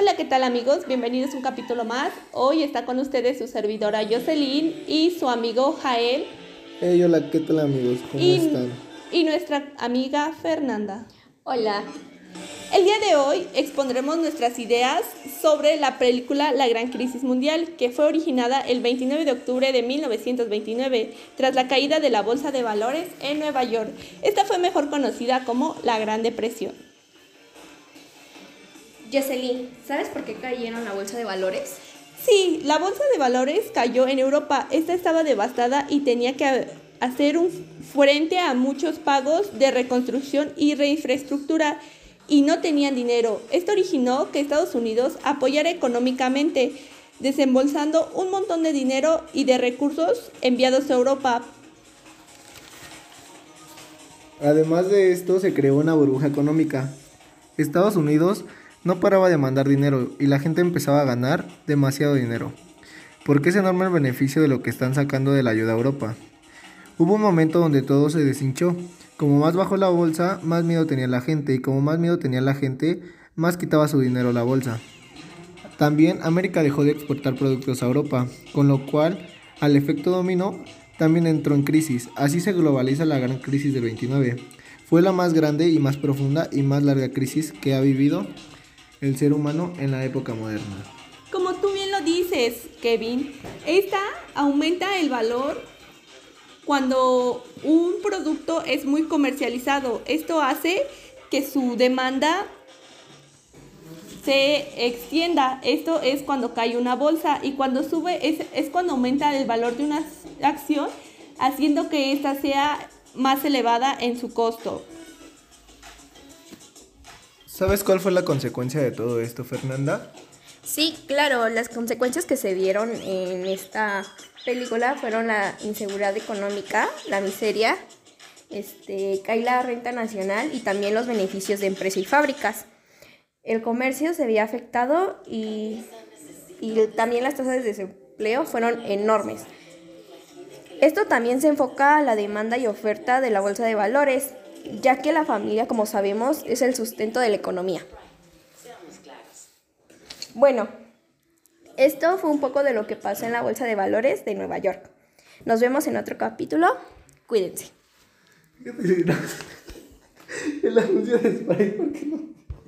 Hola, ¿qué tal amigos? Bienvenidos a un capítulo más. Hoy está con ustedes su servidora Jocelyn y su amigo Jael. Hey, hola, ¿qué tal amigos? ¿Cómo y, están? Y nuestra amiga Fernanda. Hola. El día de hoy expondremos nuestras ideas sobre la película La Gran Crisis Mundial, que fue originada el 29 de octubre de 1929, tras la caída de la Bolsa de Valores en Nueva York. Esta fue mejor conocida como la Gran Depresión. Jocelyn, ¿sabes por qué cayeron la bolsa de valores? Sí, la bolsa de valores cayó en Europa. Esta estaba devastada y tenía que hacer un frente a muchos pagos de reconstrucción y reinfraestructura y no tenían dinero. Esto originó que Estados Unidos apoyara económicamente, desembolsando un montón de dinero y de recursos enviados a Europa. Además de esto, se creó una burbuja económica. Estados Unidos no paraba de mandar dinero y la gente empezaba a ganar demasiado dinero, porque es enorme el beneficio de lo que están sacando de la ayuda a Europa. Hubo un momento donde todo se deshinchó. Como más bajó la bolsa, más miedo tenía la gente, y como más miedo tenía la gente, más quitaba su dinero la bolsa. También América dejó de exportar productos a Europa, con lo cual, al efecto dominó, también entró en crisis. Así se globaliza la gran crisis del 29. Fue la más grande y más profunda y más larga crisis que ha vivido el ser humano en la época moderna. Como tú bien lo dices, Kevin, esta aumenta el valor cuando un producto es muy comercializado. Esto hace que su demanda se extienda. Esto es cuando cae una bolsa y cuando sube es, es cuando aumenta el valor de una acción, haciendo que ésta sea más elevada en su costo. ¿Sabes cuál fue la consecuencia de todo esto, Fernanda? Sí, claro, las consecuencias que se vieron en esta película fueron la inseguridad económica, la miseria, este, cae la renta nacional y también los beneficios de empresas y fábricas. El comercio se veía afectado y, y también las tasas de desempleo fueron enormes. Esto también se enfoca a la demanda y oferta de la bolsa de valores, ya que la familia, como sabemos, es el sustento de la economía. Bueno, esto fue un poco de lo que pasó en la Bolsa de Valores de Nueva York. Nos vemos en otro capítulo. Cuídense. ¿por qué no?